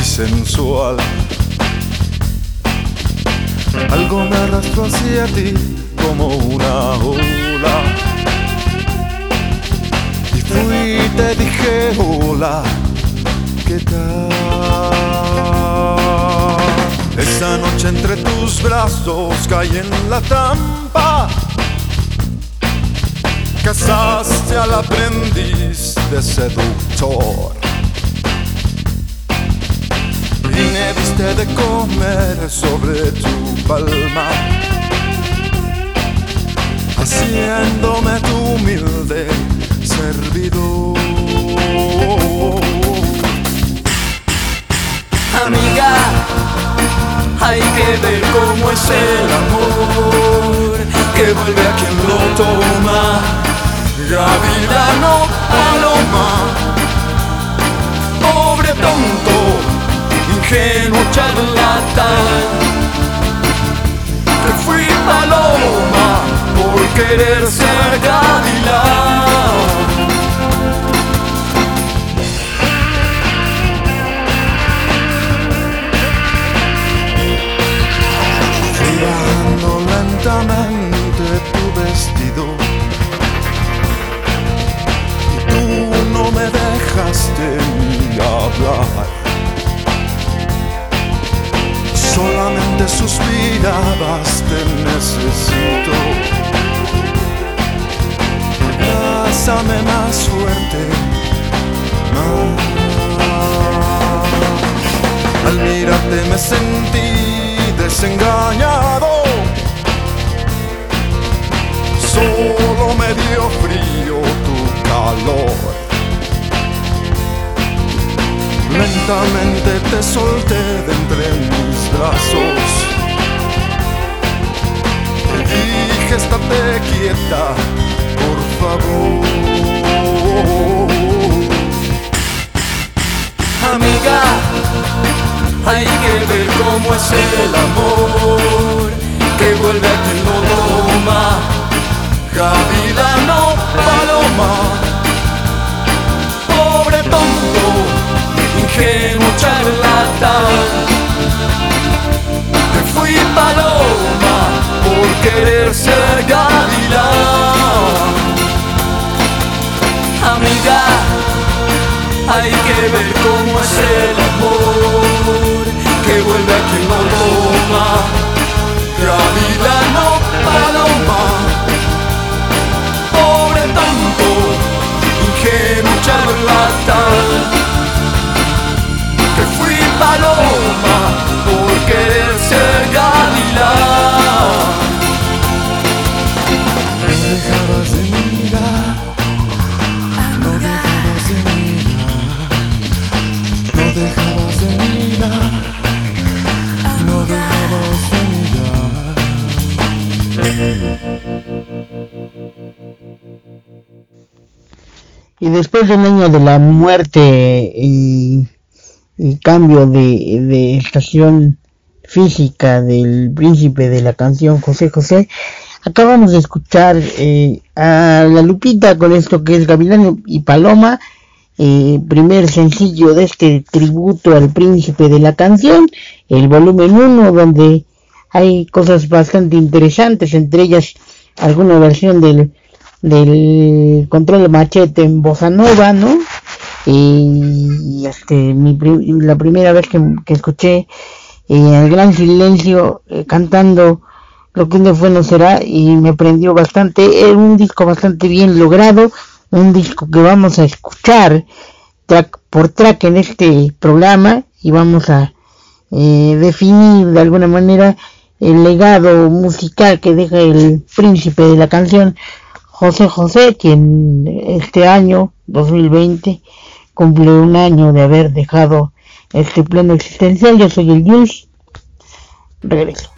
y sensual. Algo me arrastró hacia ti como una ola. Y fui y te dije hola, ¿qué tal? Esa noche entre tus brazos caí en la trampa. Casaste al aprendiz de seductor. Y me diste de comer sobre tu palma, haciéndome tu humilde servidor. Amiga, hay que ver cómo es el amor que vuelve a quien lo toma. no paloma, pobre tonto ingenuo charlatán fui paloma por querer ser gavilán Después del año de la muerte y cambio de, estación física del príncipe de la canción José José, acabamos de escuchar eh, a la Lupita con esto que es Gavilán y Paloma, eh, primer sencillo de este tributo al príncipe de la canción, el volumen 1, donde hay cosas bastante interesantes, entre ellas alguna versión del, del control de machete en bossa nova, ¿no? y, este la primera vez que, escuché eh, el gran silencio eh, cantando lo que un fue no será y me prendió bastante era un disco bastante bien logrado un disco que vamos a escuchar track por track en este programa y vamos a eh, definir de alguna manera el legado musical que deja el príncipe de la canción José José quien este año 2020 cumple un año de haber dejado este plano existencial. Yo soy el Jules. Regreso.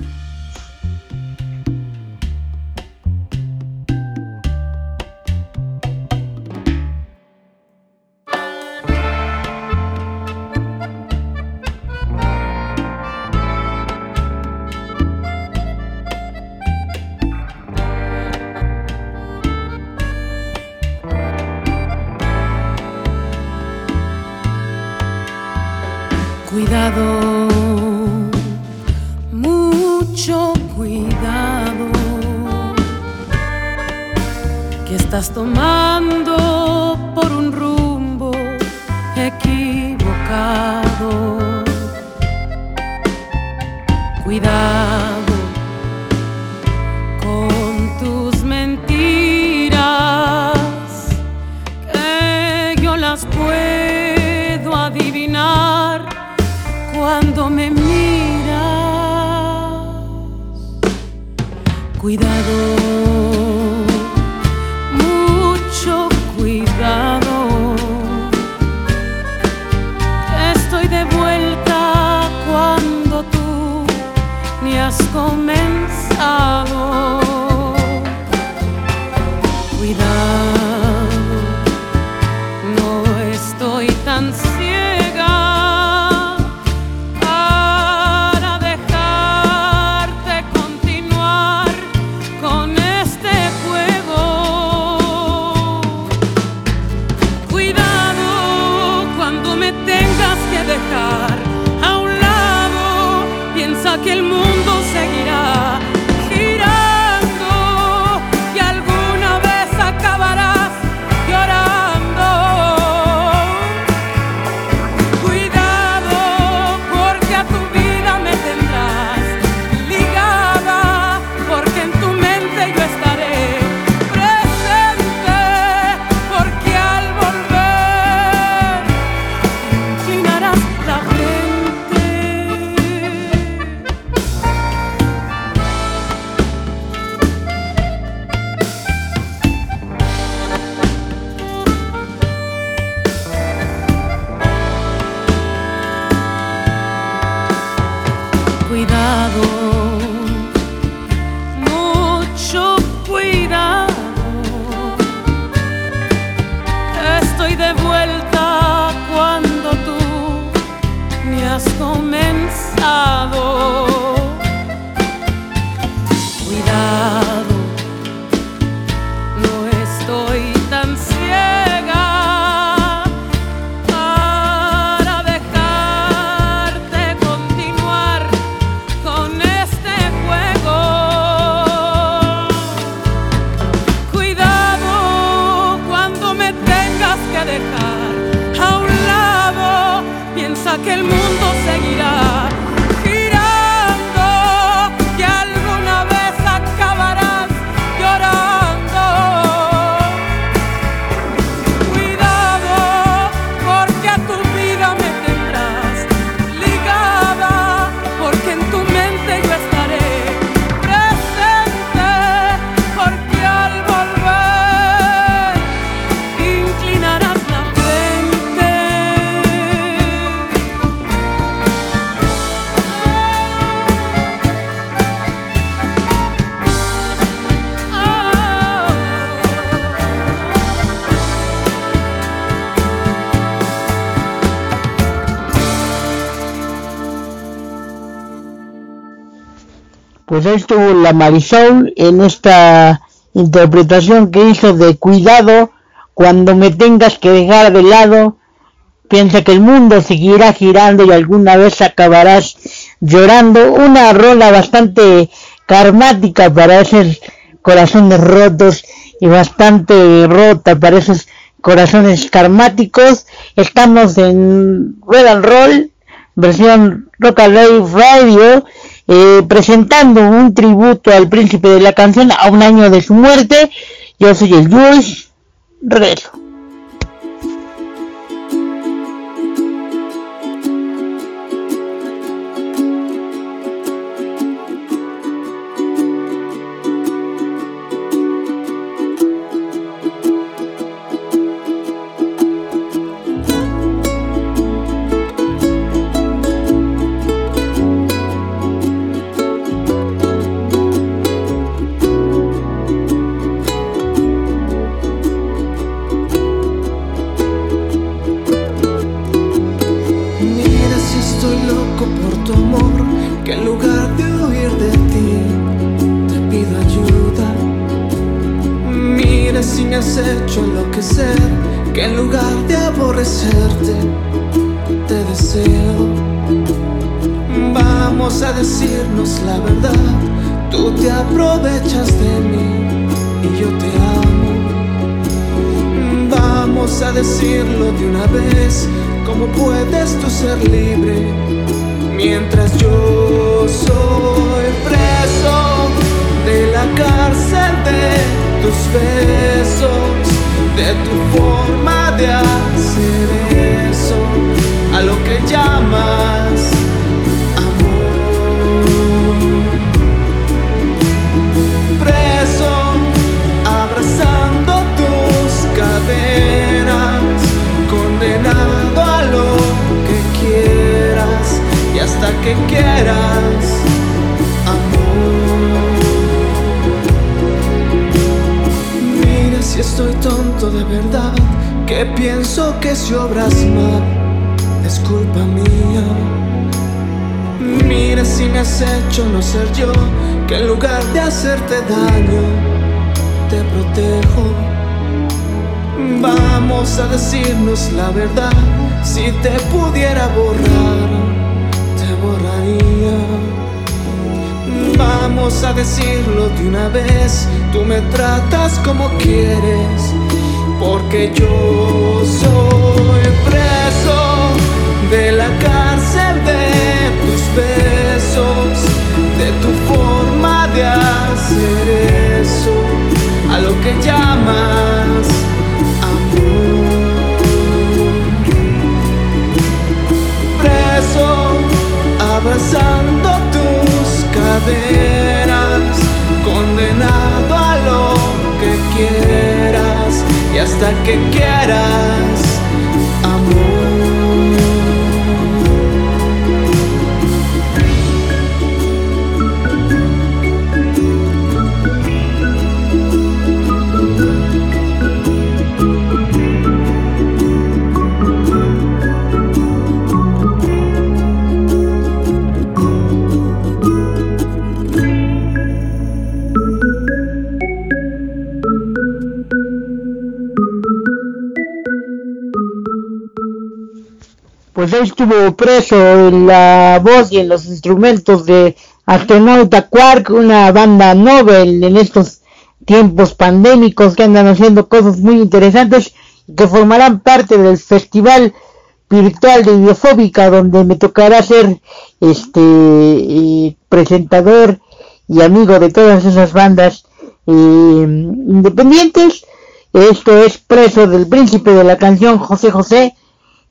la Marisol en esta interpretación que hizo de cuidado cuando me tengas que dejar de lado. Piensa que el mundo seguirá girando y alguna vez acabarás llorando. Una rola bastante karmática para esos corazones rotos y bastante rota para esos corazones karmáticos. Estamos en Red and Roll, versión Rock and Live Radio eh, presentando un tributo al príncipe de la canción a un año de su muerte. Yo soy el Jules, regreso. Decirnos la verdad, si te pudiera borrar, te borraría. Vamos a decirlo de una vez, tú me tratas como quieres, porque yo soy preso de la cárcel de tus besos, de tu forma de hacer eso, a lo que llamas abrazando tus caderas, condenado a lo que quieras y hasta que quieras, amor. Estuvo preso en la voz y en los instrumentos de Astronauta Quark, una banda Nobel en estos tiempos pandémicos que andan haciendo cosas muy interesantes que formarán parte del festival virtual de Idiofóbica donde me tocará ser este eh, presentador y amigo de todas esas bandas eh, independientes. Esto es preso del príncipe de la canción José José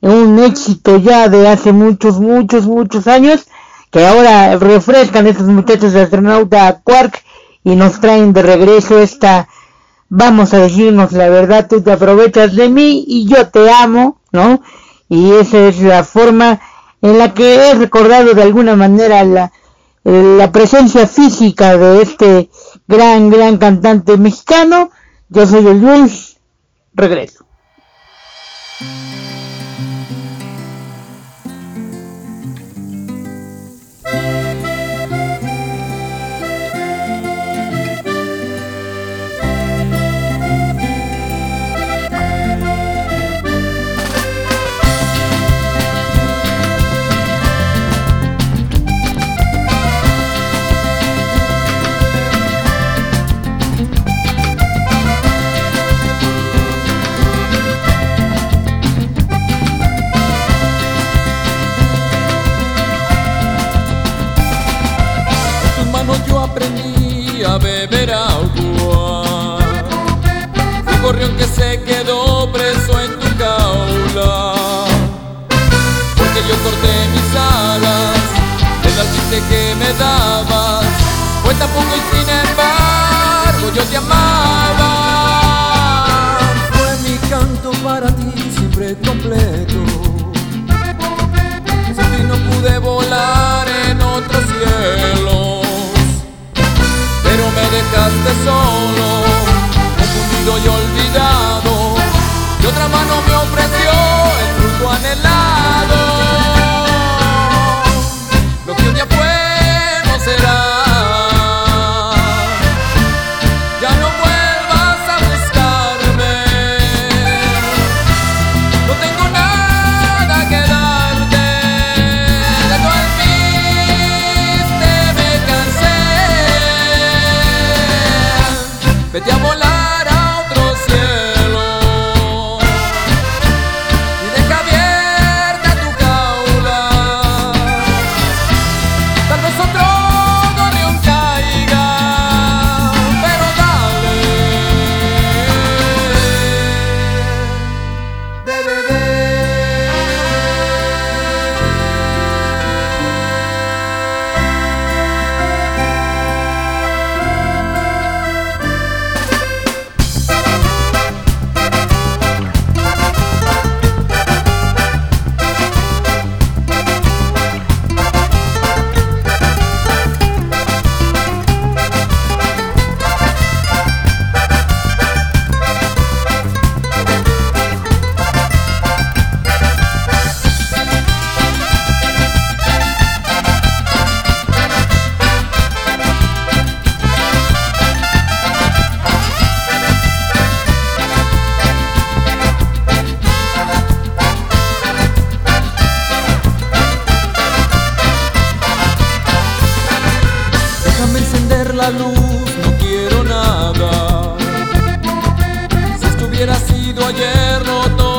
un éxito ya de hace muchos, muchos, muchos años, que ahora refrescan estos muchachos de astronauta Quark y nos traen de regreso esta, vamos a decirnos la verdad, tú te aprovechas de mí y yo te amo, ¿no? Y esa es la forma en la que he recordado de alguna manera la, la presencia física de este gran, gran cantante mexicano. Yo soy el Luis, regreso. Poco y sin embargo yo te amaba. Fue mi canto para ti siempre completo. Sin ti no pude volar en otro cielo pero me dejaste solo, Déjame encender la luz, no quiero nada. Si estuviera sido ayer, no tomaría.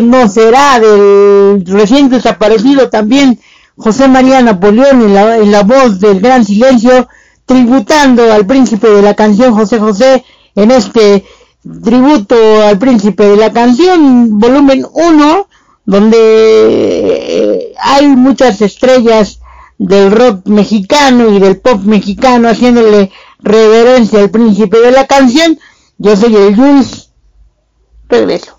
No será, del recién desaparecido también José María Napoleón en la, voz del Gran Silencio, tributando al príncipe de la canción José José en este tributo al príncipe de la canción, volumen 1, donde eh, hay muchas estrellas del rock mexicano y del pop mexicano haciéndole reverencia al príncipe de la canción. Yo soy el Jules. Regreso.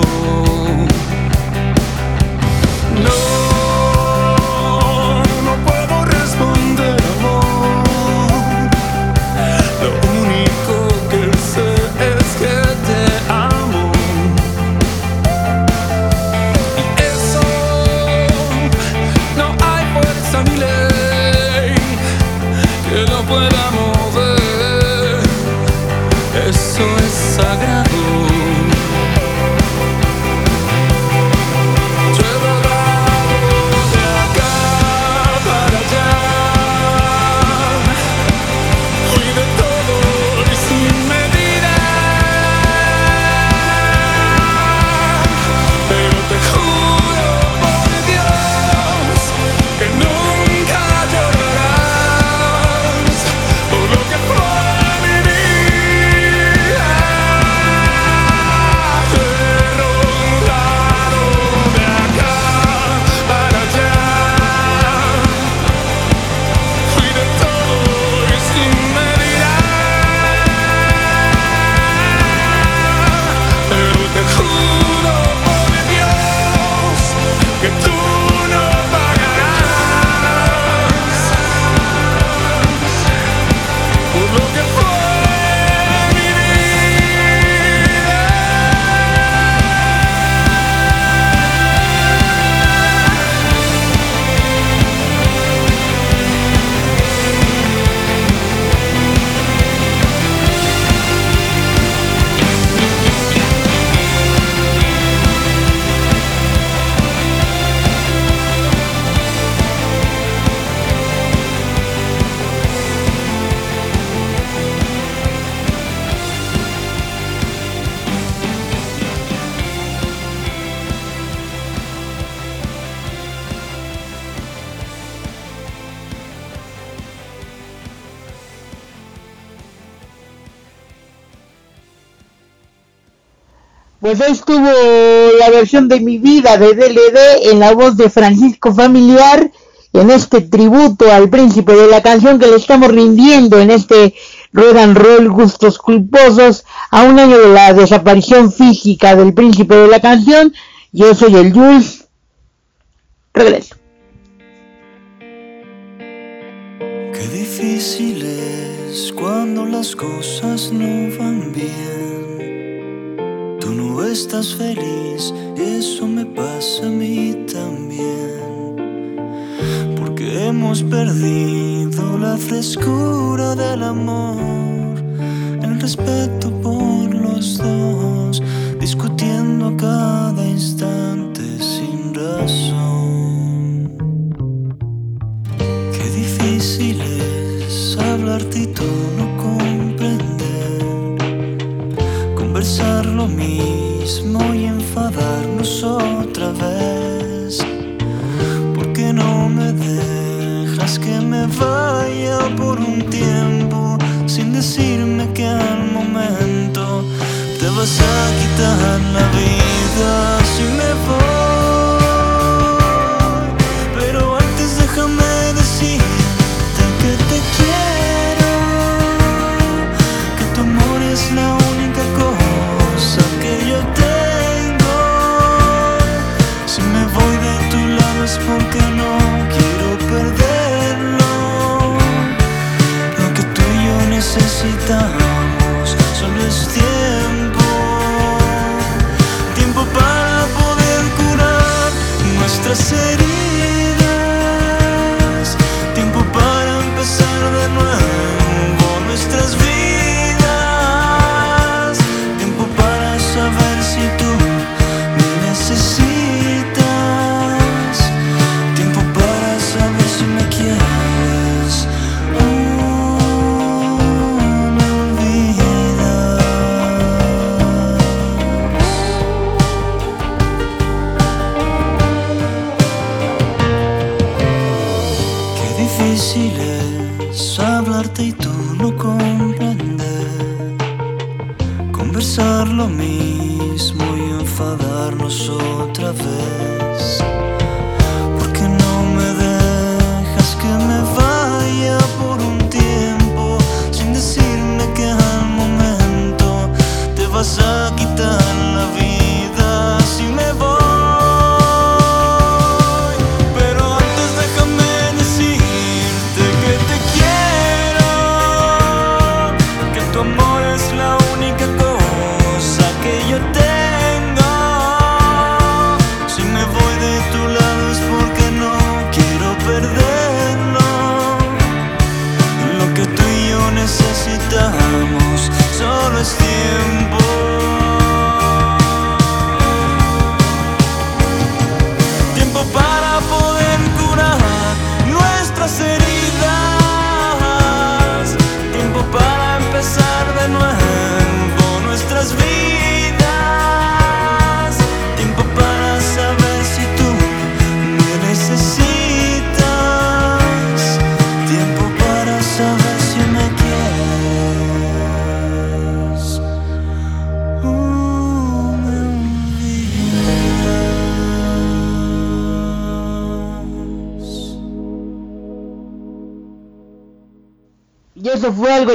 Pasado. Pues ahí estuvo la versión de mi vida de DLD en la voz de Francisco Familiar en este tributo al príncipe de la canción que le estamos rindiendo en este rock and roll gustos culposos a un año de la desaparición física del príncipe de la canción. Yo soy el Jules. Regreso. Qué difícil es cuando las cosas no van bien. Tú no estás feliz, eso me pasa a mí también. Porque hemos perdido la frescura del amor, el respeto por los dos, discutiendo cada instante sin razón. Qué difícil es vaya por un tiempo sin decirme que al momento te vas a quitar la vida discovered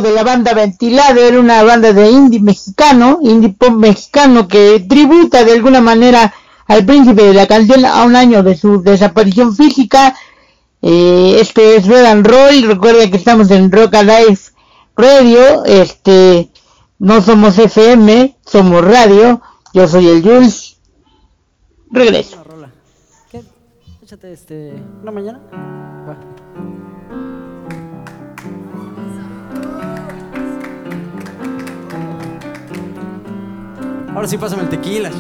de la banda Ventilado, era una banda de indie mexicano, indie pop mexicano que tributa de alguna manera al príncipe de la canción a un año de su desaparición física. Eh, este es Red and Roll, recuerda que estamos en Rock Alive Radio, este, no somos FM, somos radio, yo soy el Jules. Regreso. ¿Qué? Échate este, una mañana. Ahora sí pásame el tequila.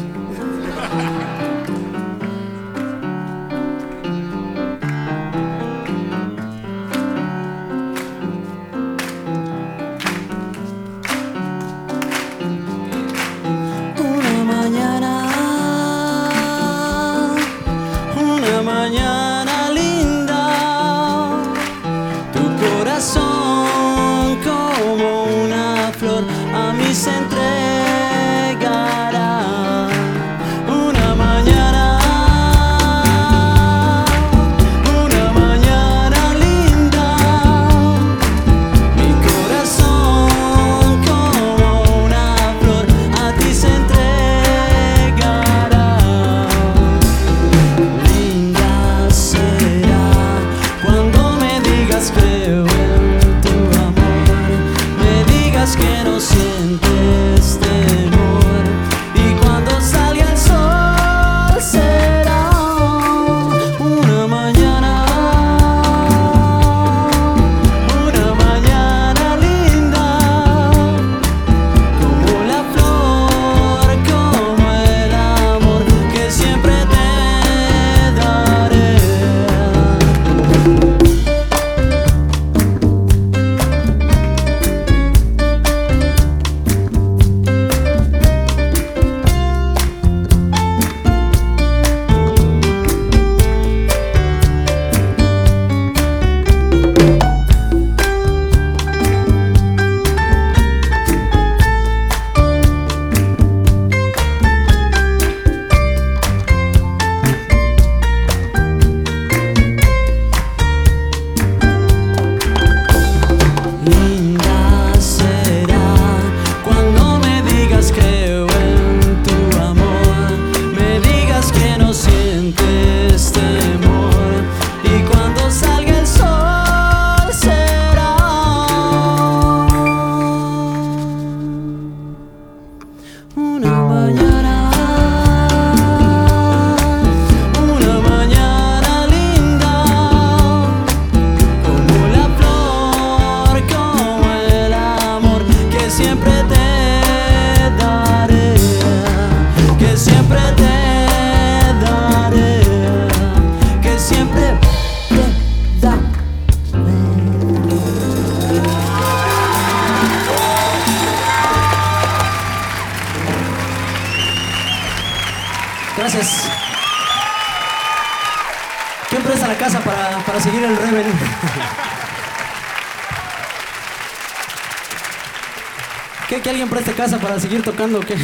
Seguir tocando o qué?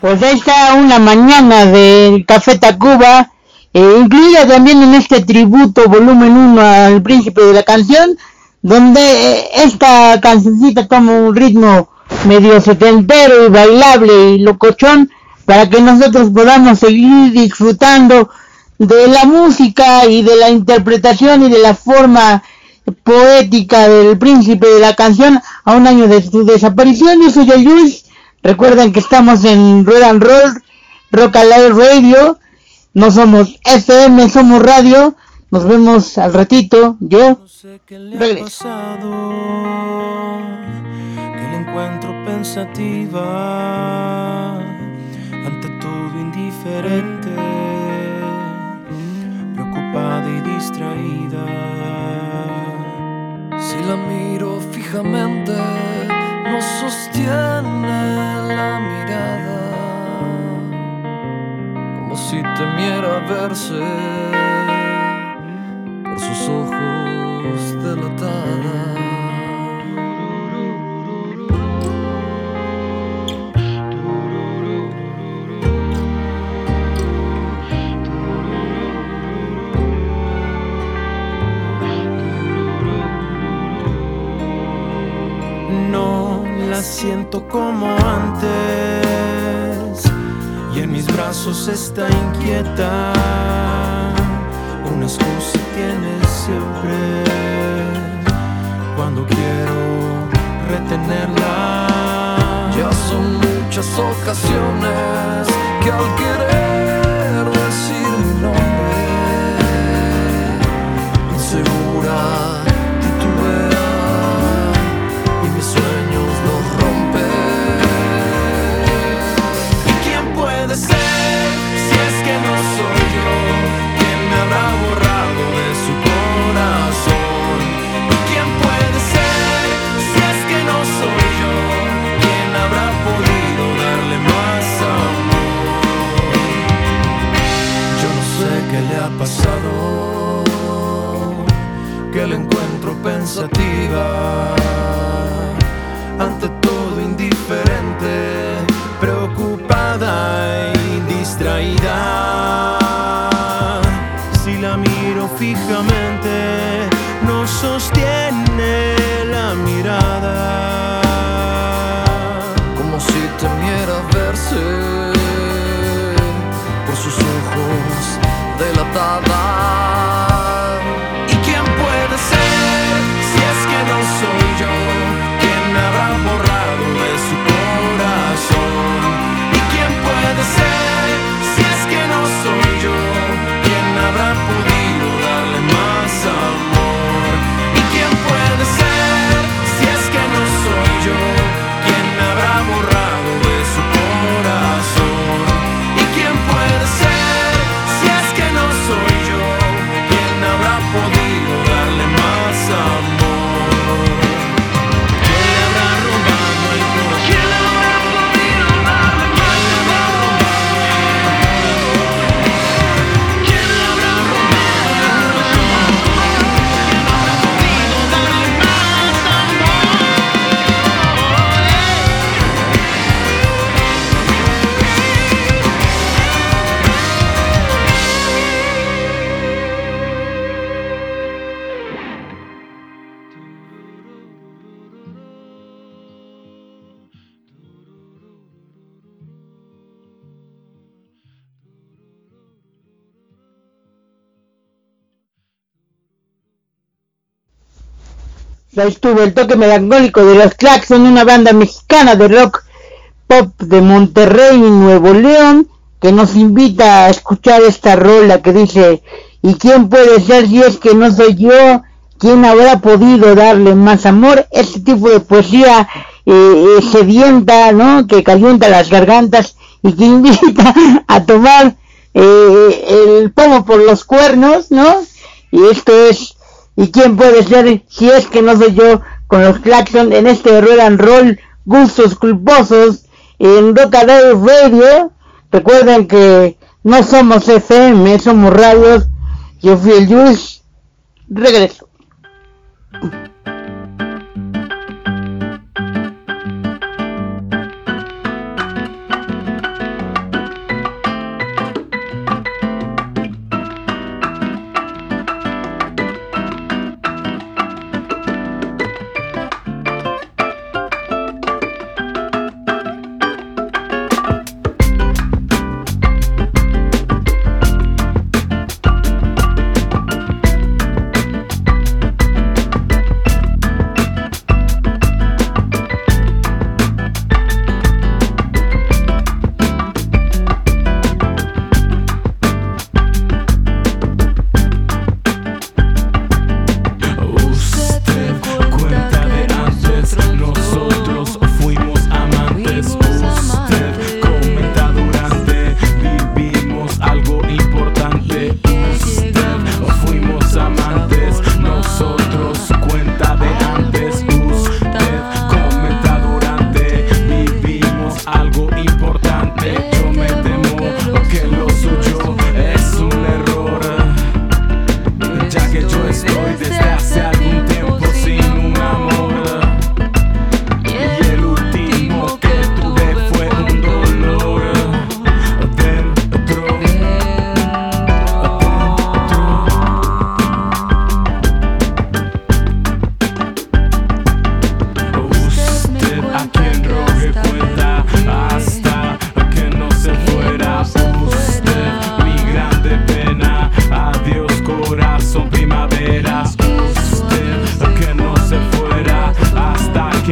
Pues ahí está una mañana del Café Tacuba, eh, incluida también en este tributo volumen 1 al príncipe de la canción, donde eh, esta cancioncita toma un ritmo medio setentero y bailable y locochón para que nosotros podamos seguir disfrutando de la música y de la interpretación y de la forma poética del príncipe de la canción a un año de su desaparición. Yo soy el Luis. Recuerden que estamos en Roll and Roll, Rock Alive Radio. No somos FM, somos radio. Nos vemos al ratito. Yo regreso. pasado que la encuentro pensativa ante todo indiferente, distraída. Si la miro fijamente, no sostiene la mirada, como si temiera verse por sus ojos delatada. Siento como antes y en mis brazos está inquieta. Una excusa tiene siempre estuvo el toque melancólico de los Claxon, una banda mexicana de rock pop de Monterrey, Nuevo León, que nos invita a escuchar esta rola que dice, ¿y quién puede ser si es que no soy yo? ¿Quién habrá podido darle más amor? Este tipo de poesía eh, eh, sedienta, ¿no? Que calienta las gargantas y que invita a tomar eh, el pomo por los cuernos, ¿no? Y esto es ¿Y quién puede ser si es que no soy yo con los Claxon en este roll and roll gustos culposos en Rock Radio? Recuerden que No somos FM, somos radios. Yo fui el Jules. Regreso.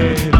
Hasta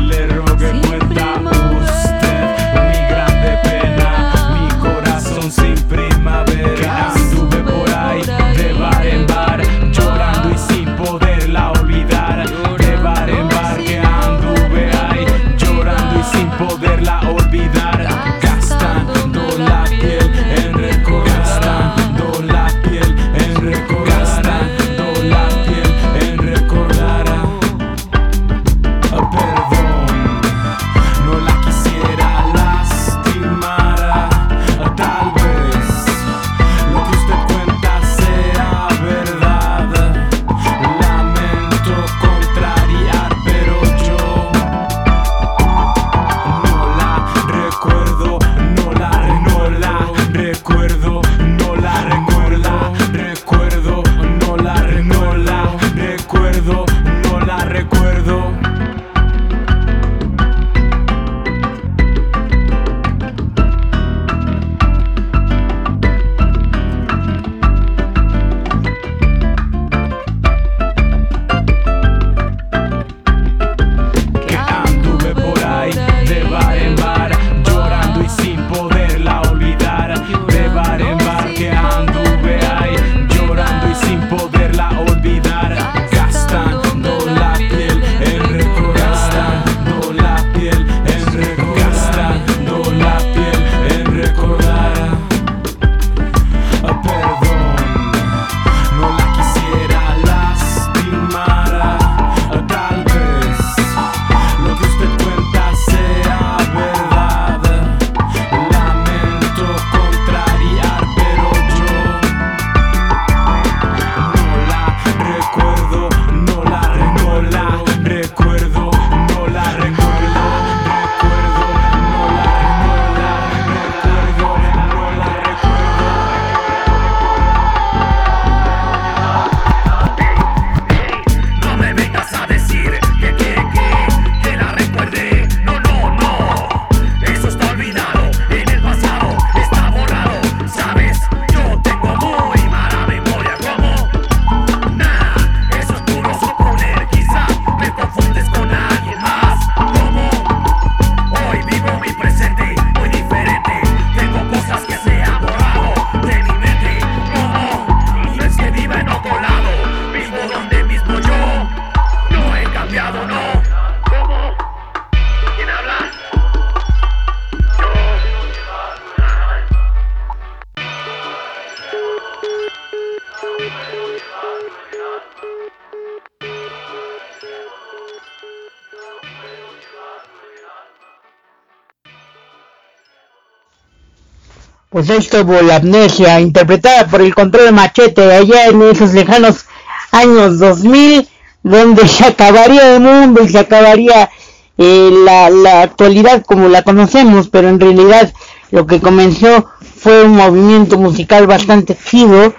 Pues ahí estuvo la amnesia, interpretada por el control machete allá en esos lejanos años 2000, donde se acabaría el mundo y se acabaría eh, la, la actualidad como la conocemos, pero en realidad lo que comenzó fue un movimiento musical bastante chido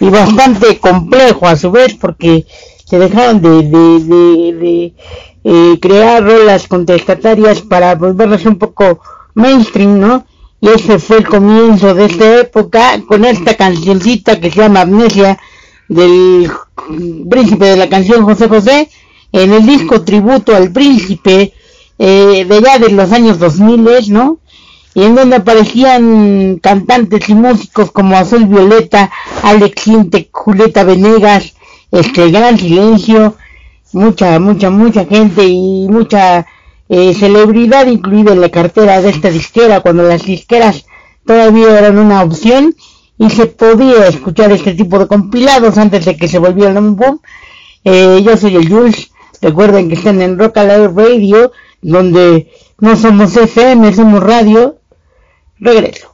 y bastante complejo a su vez, porque se dejaron de, de, de, de, eh, crear rolas contestatarias para volverlas un poco mainstream, ¿no? Y ese fue el comienzo de esta época con esta cancioncita que se llama Amnesia del príncipe de la canción José José en el disco tributo al príncipe eh, de ya de los años 2000, ¿no? Y en donde aparecían cantantes y músicos como Azul Violeta, Alex Inte, Julieta Venegas, este Gran Silencio, mucha, mucha, mucha gente y mucha eh, celebridad incluida en la cartera de esta disquera cuando las disqueras todavía eran una opción y se podía escuchar este tipo de compilados antes de que se volviera un boom. Eh, yo soy el Jules, recuerden que están en Rock Alive Radio, donde no somos FM, somos radio. Regreso.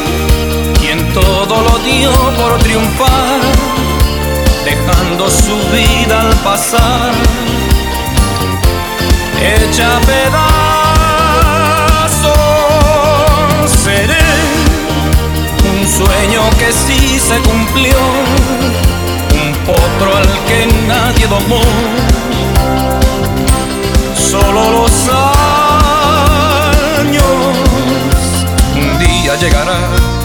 todo lo dio por triunfar, dejando su vida al pasar, hecha pedazos. Seré un sueño que sí se cumplió, un potro al que nadie domó solo los años. Un día llegará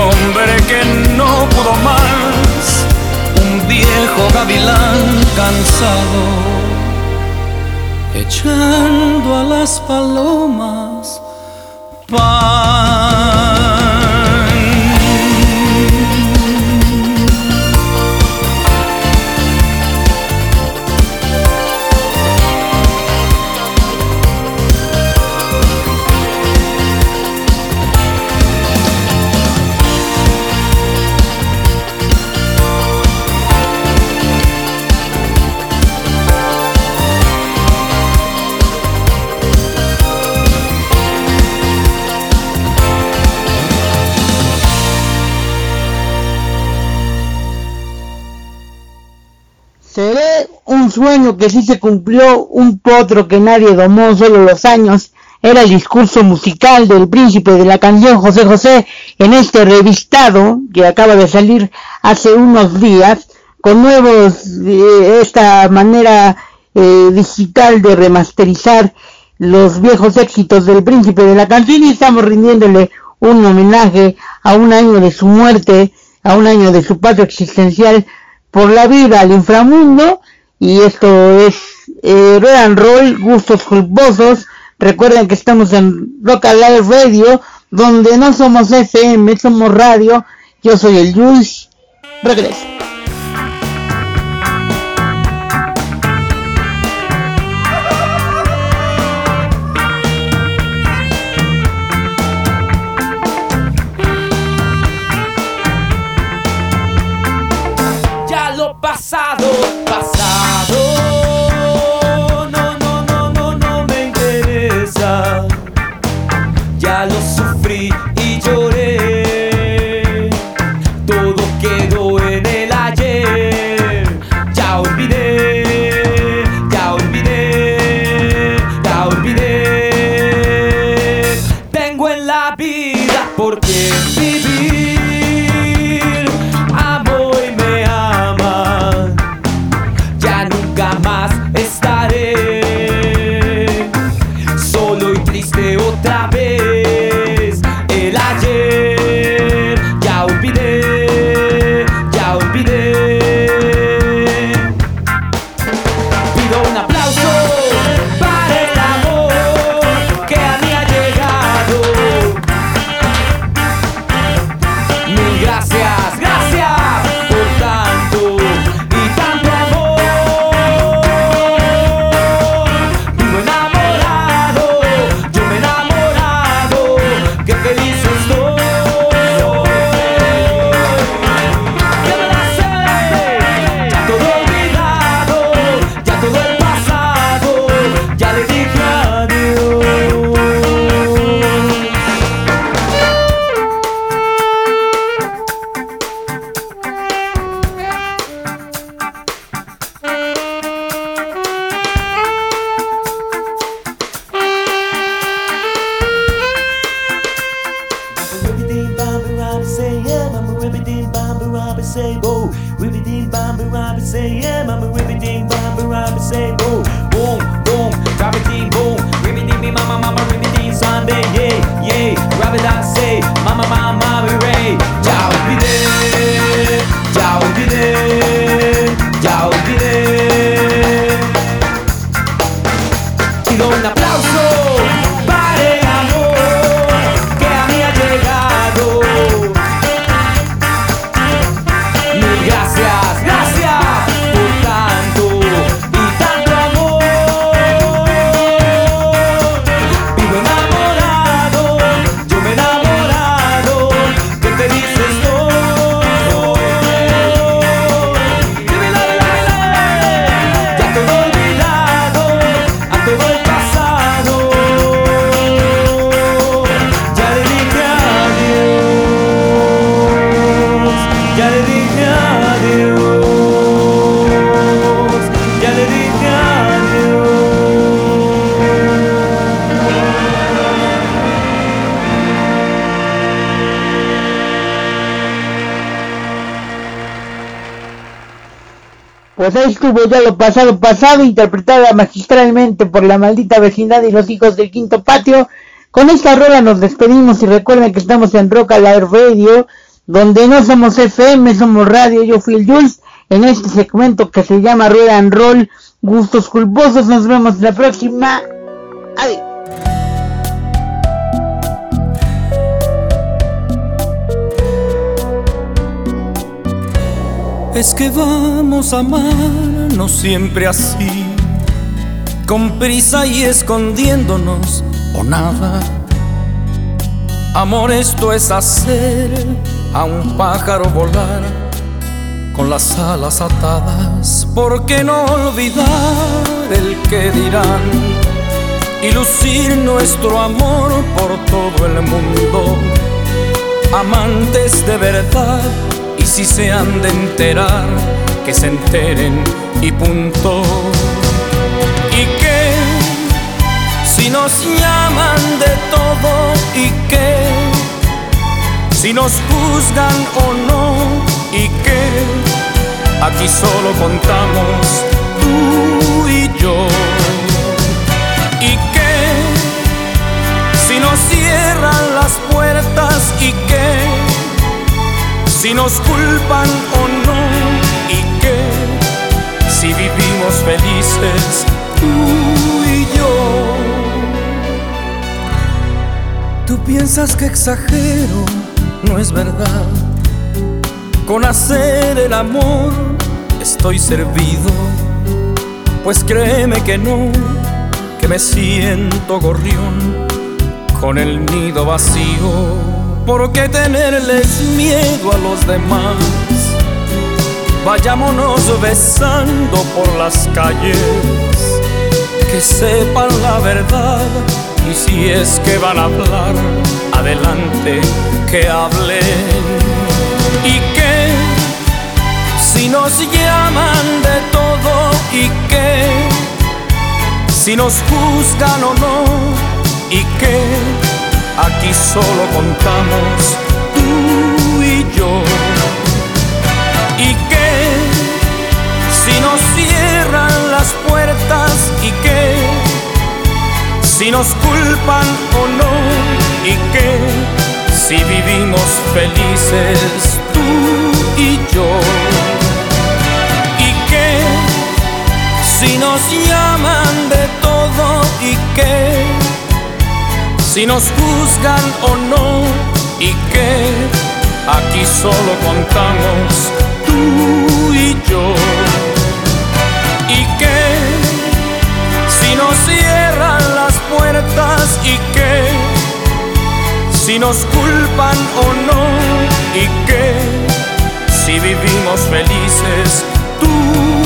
hombre que no pudo más, un viejo gavilán cansado, echando a las palomas pan. Sueño que sí se cumplió, un potro que nadie domó, solo los años. Era el discurso musical del príncipe de la canción José José en este revistado que acaba de salir hace unos días con nuevos, eh, esta manera eh, digital de remasterizar los viejos éxitos del príncipe de la canción y estamos rindiéndole un homenaje a un año de su muerte, a un año de su paso existencial por la vida al inframundo y esto es eh, and roll, gustos culposos. Recuerden que estamos en Rock Alive Radio, donde no somos FM, somos radio. Yo soy el Jules. Regreso. Pues ahí estuvo ya lo pasado pasado, interpretada magistralmente por la maldita vecindad y los hijos del quinto patio. Con esta rola nos despedimos y recuerden que estamos en Rock Alive Radio, donde no somos FM, somos radio. Yo fui el Jules en este segmento que se llama Rueda and Roll. Gustos culposos, nos vemos la próxima. Adiós. Que vamos a amar, no siempre así, con prisa y escondiéndonos o nada. Amor, esto es hacer a un pájaro volar con las alas atadas. ¿Por qué no olvidar el que dirán y lucir nuestro amor por todo el mundo? Amantes de verdad y si se han de enterar, que se enteren y punto. ¿Y qué? Si nos llaman de todo y qué? Si nos juzgan o no y qué? Aquí solo contamos tú y yo. ¿Y qué? Si nos cierran las puertas y qué? Si nos culpan o no y qué si vivimos felices tú y yo. Tú piensas que exagero, no es verdad. Con hacer el amor estoy servido, pues créeme que no, que me siento gorrión con el nido vacío. ¿Por qué tenerles miedo a los demás? Vayámonos besando por las calles, que sepan la verdad. Y si es que van a hablar, adelante que hablen. Y que si nos llaman de todo y que si nos juzgan o no y que aquí solo contamos tú y yo. Y que si nos cierran las puertas y que si nos culpan o no y que si vivimos felices tú y yo. Y que si nos llaman de todo y que si nos juzgan o no y que aquí solo contamos tú y yo. Y que si nos cierran las puertas y que si nos culpan o no y que si vivimos felices tú